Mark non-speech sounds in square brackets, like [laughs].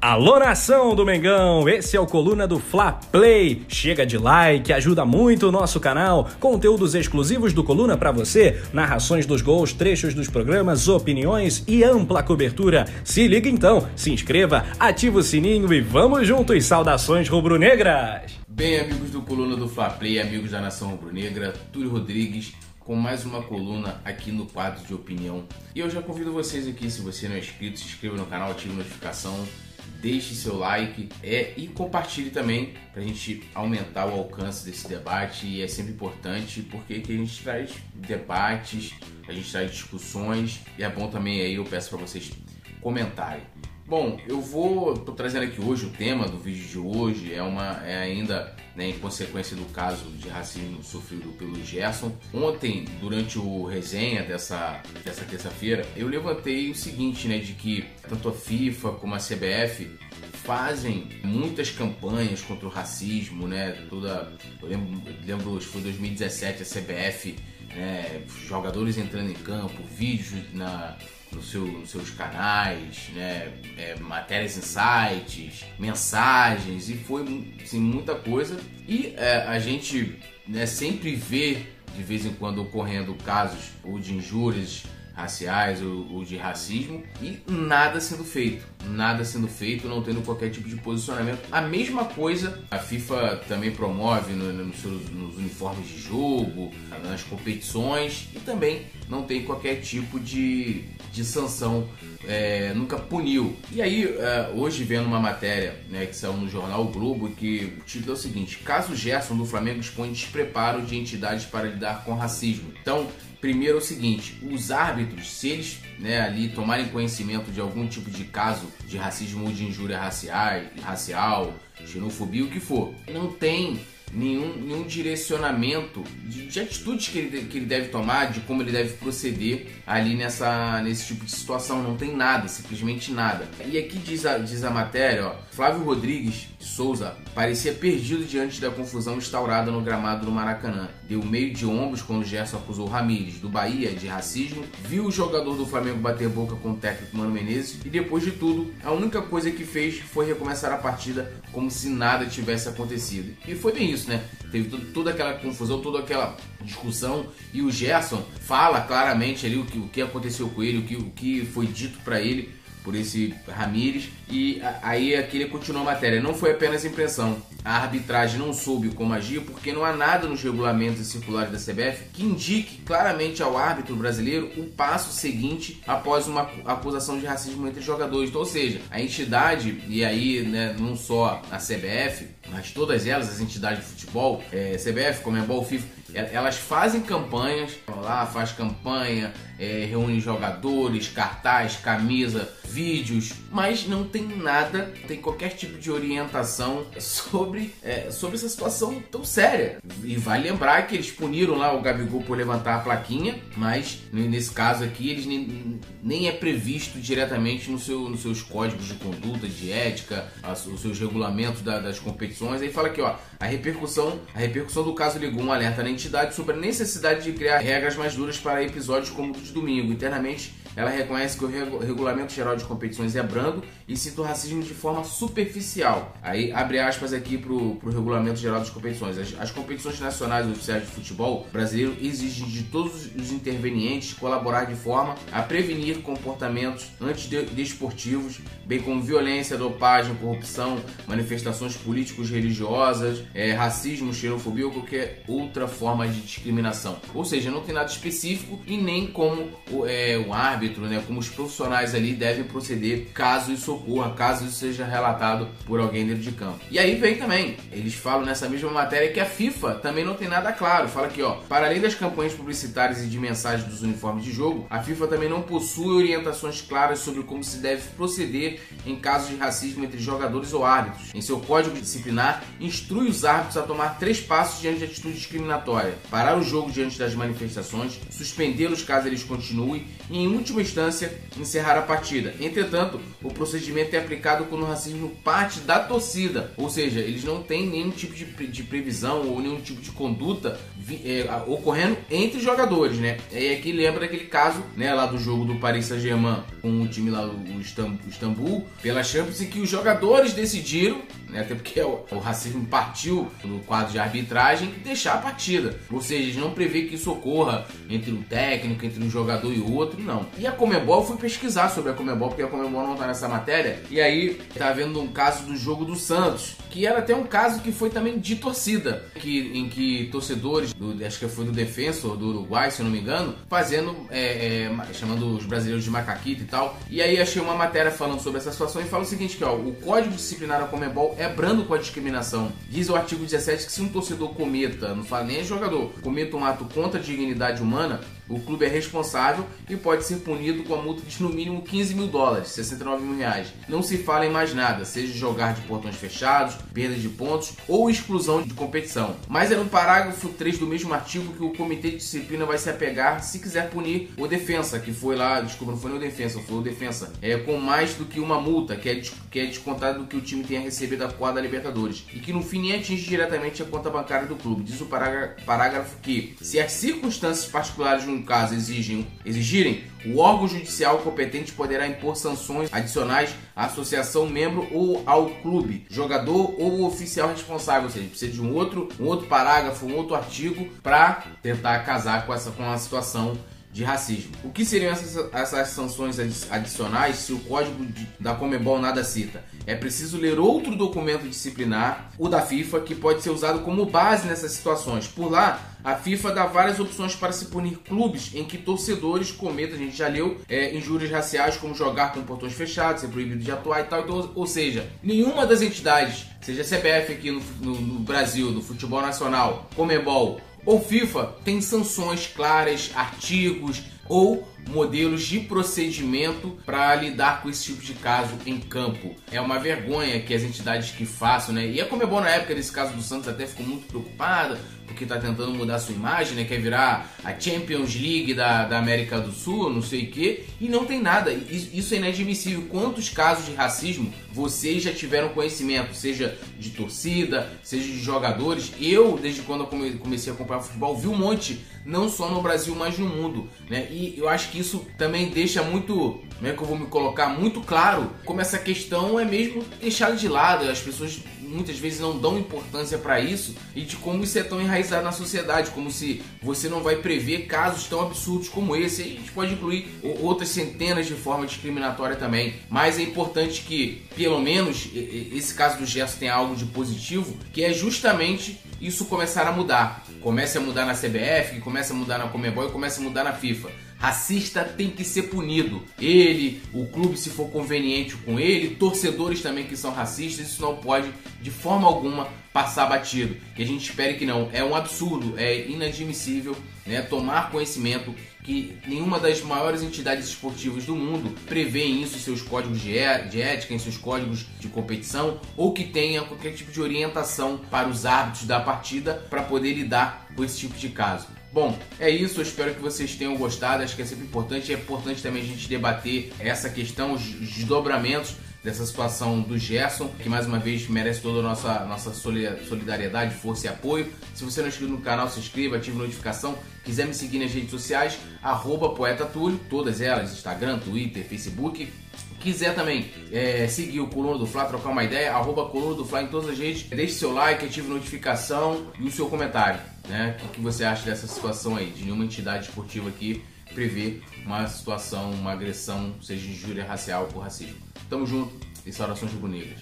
Alô nação do Mengão, esse é o Coluna do Fla Play. Chega de like, ajuda muito o nosso canal. Conteúdos exclusivos do Coluna para você, narrações dos gols, trechos dos programas, opiniões e ampla cobertura. Se liga então, se inscreva, ativa o sininho e vamos juntos. Saudações rubro-negras. Bem, amigos do Coluna do Fla Play, amigos da Nação Rubro-Negra, Túlio Rodrigues com mais uma coluna aqui no quadro de opinião. E eu já convido vocês aqui, se você não é inscrito, se inscreva no canal, ative a notificação deixe seu like é, e compartilhe também para a gente aumentar o alcance desse debate e é sempre importante porque a gente traz debates, a gente traz discussões e é bom também aí eu peço para vocês comentarem. Bom, eu vou tô trazendo aqui hoje o tema do vídeo de hoje é uma é ainda né, em consequência do caso de racismo sofrido pelo Gerson. Ontem, durante o resenha dessa dessa terça-feira, eu levantei o seguinte, né, de que tanto a FIFA como a CBF fazem muitas campanhas contra o racismo, né? Toda eu lembro, lembro foi 2017 a CBF, né, jogadores entrando em campo, vídeos na no seu, nos seus canais, né? É, matérias em sites, mensagens, e foi assim, muita coisa. E é, a gente né, sempre vê de vez em quando ocorrendo casos ou de injúrias raciais ou, ou, de racismo e nada sendo feito, nada sendo feito, não tendo qualquer tipo de posicionamento. A mesma coisa a FIFA também promove no, no nos uniformes de jogo, nas competições e também não tem qualquer tipo de, de sanção, é, nunca puniu. E aí, é, hoje vendo uma matéria né, que saiu no jornal o Globo, que o título é o seguinte: Caso Gerson do Flamengo expõe despreparo de entidades para lidar com racismo. Então, Primeiro é o seguinte, os árbitros, se eles né, ali tomarem conhecimento de algum tipo de caso de racismo ou de injúria racial, racial, xenofobia, o que for, não tem nenhum, nenhum direcionamento de, de, atitudes que ele, que ele deve tomar, de como ele deve proceder ali nessa, nesse tipo de situação. Não tem nada, simplesmente nada. E aqui diz a, diz a matéria, ó, Flávio Rodrigues de Souza parecia perdido diante da confusão instaurada no gramado do Maracanã. Deu meio de ombros quando Gerson acusou Ramires, do Bahia, de racismo, viu o jogador do Flamengo bater boca com o técnico Mano Menezes e depois de tudo, a única coisa que fez foi recomeçar a partida como se nada tivesse acontecido. E foi bem isso isso, né? Teve tudo, toda aquela confusão, toda aquela discussão e o Gerson fala claramente ali o que, o que aconteceu com ele, o que, o que foi dito para ele por esse Ramires. E aí aqui ele continua a matéria. Não foi apenas impressão. A arbitragem não soube como agir porque não há nada nos regulamentos circulares da CBF que indique claramente ao árbitro brasileiro o passo seguinte após uma acusação de racismo entre jogadores. Então, ou seja, a entidade, e aí né, não só a CBF, mas todas elas, as entidades de futebol, é, CBF, Comembol, FIFA, elas fazem campanhas, lá faz campanha, é, reúne jogadores, cartaz, camisa, vídeos, mas não tem nada, tem qualquer tipo de orientação [laughs] sobre, é, sobre essa situação tão séria. E vai lembrar que eles puniram lá o Gabigol por levantar a plaquinha, mas nesse caso aqui eles nem, nem é previsto diretamente no seu, nos seus códigos de conduta, de ética, os seus regulamentos da, das competições. Aí fala aqui, ó, a repercussão, a repercussão do caso ligou um alerta na entidade sobre a necessidade de criar regras mais duras para episódios como o de domingo. Internamente, ela reconhece que o Regulamento Geral de Competições é brando e cita o racismo de forma superficial. Aí abre aspas aqui para o Regulamento Geral das Competições. As, as, competições nacionais oficiais de futebol brasileiro exigem de todos os intervenientes colaborar de forma a prevenir comportamentos antidesportivos, bem como violência, dopagem, corrupção, manifestações políticos religiosas, é, racismo, xenofobia ou qualquer outra forma de discriminação. Ou seja, não tem nada específico e nem como é, o árbitro, né, como os profissionais ali devem proceder caso isso ocorra, caso isso seja relatado por alguém dentro de campo. E aí vem também, eles falam nessa mesma matéria que a FIFA também não tem nada claro. Fala aqui, ó, para além das campanhas publicitárias e de mensagens dos uniformes de jogo, a FIFA também não possui orientações claras sobre como se deve proceder em casos de racismo entre jogadores ou árbitros. Em seu código disciplinar, instrui os árbitros a tomar três passos diante de atitude discriminatória: parar o jogo diante das manifestações, suspendê-los caso eles continuem e, em última instância, encerrar a partida. Entretanto, o procedimento é aplicado quando o racismo parte da torcida, ou seja, eles não têm nenhum tipo de, de previsão ou nenhum tipo de conduta é, ocorrendo entre jogadores, né? E aqui lembra daquele caso, né, lá do jogo do Paris Saint-Germain com o time lá, o Istambul, pela Champions, em que os jogadores decidiram, né, até porque o, o racismo partiu no quadro de arbitragem, deixar a partida. Ou seja, eles não prevê que isso ocorra entre um técnico, entre um jogador e outro, não. E a Comebol, fui pesquisar sobre a Comebol, porque a Comebol não tá nessa matéria, e aí tá vendo um caso do jogo do Santos, que era até um caso que foi também de torcida, que, em que torcedores, do, acho que foi do Defensor do Uruguai, se eu não me engano, fazendo, é, é, chamando os brasileiros de macaquita e tal. E aí achei uma matéria falando sobre essa situação e fala o seguinte, que ó, o Código Disciplinar da Comebol é brando com a discriminação. Diz o artigo 17 que se um torcedor cometa, não fala nem jogador, cometa um ato contra a dignidade humana, o clube é responsável e pode ser punido com a multa de no mínimo 15 mil dólares, 69 mil reais. Não se fala em mais nada, seja jogar de portões fechados, perda de pontos ou exclusão de competição. Mas é no parágrafo 3 do mesmo artigo que o comitê de disciplina vai se apegar se quiser punir o defensa, que foi lá, desculpa, não foi o defensa, foi o defensa, é com mais do que uma multa, que é, que é descontado do que o time tenha recebido da quadra Libertadores, e que no fim nem atinge diretamente a conta bancária do clube. Diz o parágrafo, que, se as circunstâncias particulares no caso exigem, exigirem, o órgão judicial competente poderá impor sanções adicionais à associação membro ou ao clube, jogador ou oficial responsável. Ou seja, precisa de um outro, um outro parágrafo, um outro artigo para tentar casar com essa com a situação de racismo. O que seriam essas, essas sanções adicionais se o código de, da Comebol nada cita? É preciso ler outro documento disciplinar, o da FIFA, que pode ser usado como base nessas situações. Por lá, a FIFA dá várias opções para se punir clubes em que torcedores cometam, a gente já leu, é, injúrias raciais, como jogar com portões fechados, ser proibido de atuar e tal. Então, ou seja, nenhuma das entidades, seja a CBF aqui no, no, no Brasil, no futebol nacional, Comebol ou FIFA tem sanções claras, artigos ou modelos de procedimento para lidar com esse tipo de caso em campo. É uma vergonha que as entidades que façam, né? E a Comebol na época desse caso do Santos até ficou muito preocupada, porque está tentando mudar sua imagem, né? Quer virar a Champions League da, da América do Sul, não sei o que, e não tem nada. Isso é inadmissível. Quantos casos de racismo vocês já tiveram conhecimento, seja de torcida, seja de jogadores? Eu, desde quando eu comecei a acompanhar futebol, vi um monte, não só no Brasil, mas no mundo, né? E eu acho que isso também deixa muito, como é que eu vou me colocar, muito claro como essa questão é mesmo deixada de lado. As pessoas muitas vezes não dão importância para isso e de como isso é tão enraizado na sociedade, como se você não vai prever casos tão absurdos como esse. A gente pode incluir outras centenas de formas discriminatórias também, mas é importante que, pelo menos, esse caso do Gerson tenha algo de positivo, que é justamente isso começar a mudar. Comece a mudar na CBF, comece a mudar na Comebol e comece a mudar na FIFA Racista tem que ser punido. Ele, o clube, se for conveniente com ele, torcedores também que são racistas, isso não pode de forma alguma passar batido. Que a gente espere que não. É um absurdo, é inadmissível né, tomar conhecimento que nenhuma das maiores entidades esportivas do mundo prevê isso em seus códigos é, de ética, em seus códigos de competição, ou que tenha qualquer tipo de orientação para os árbitros da partida para poder lidar com esse tipo de caso. Bom, é isso. Eu espero que vocês tenham gostado. Acho que é sempre importante. É importante também a gente debater essa questão, os desdobramentos dessa situação do Gerson, que mais uma vez merece toda a nossa, nossa solidariedade, força e apoio. Se você não é inscrito no canal, se inscreva, ative a notificação. Quiser me seguir nas redes sociais, arroba Poeta Túlio, todas elas, Instagram, Twitter, Facebook. Quiser também é, seguir o Coluna do Fla, trocar uma ideia, arroba Coluna do Fla em todas as redes. Deixe seu like, ative notificação e o seu comentário. Né? O que você acha dessa situação aí? De nenhuma entidade esportiva aqui prever uma situação, uma agressão, seja de injúria racial ou racismo. Tamo junto e saudações rubro-negras.